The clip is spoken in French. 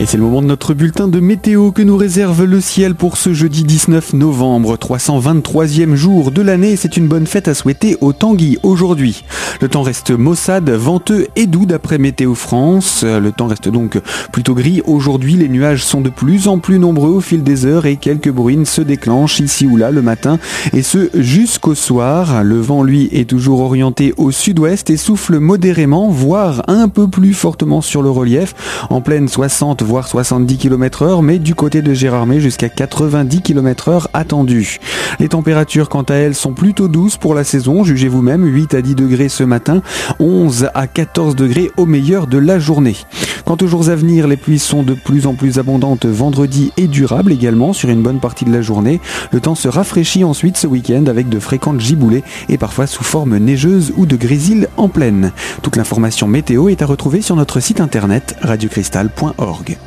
Et c'est le moment de notre bulletin de météo que nous réserve le ciel pour ce jeudi 19 novembre, 323e jour de l'année. C'est une bonne fête à souhaiter au Tanguy aujourd'hui. Le temps reste maussade, venteux et doux d'après Météo France. Le temps reste donc plutôt gris. Aujourd'hui, les nuages sont de plus en plus nombreux au fil des heures et quelques bruines se déclenchent ici ou là le matin et ce jusqu'au soir. Le vent, lui, est toujours orienté au sud-ouest et souffle modérément, voire un peu plus fortement sur le relief. En pleine 60 voire 70 km heure, mais du côté de Gérardmer jusqu'à 90 km heure attendu. Les températures, quant à elles, sont plutôt douces pour la saison. Jugez vous-même, 8 à 10 degrés ce matin, 11 à 14 degrés au meilleur de la journée. Quant aux jours à venir, les pluies sont de plus en plus abondantes vendredi et durables également sur une bonne partie de la journée. Le temps se rafraîchit ensuite ce week-end avec de fréquentes giboulées et parfois sous forme neigeuse ou de grésil en pleine. Toute l'information météo est à retrouver sur notre site internet radiocristal.org.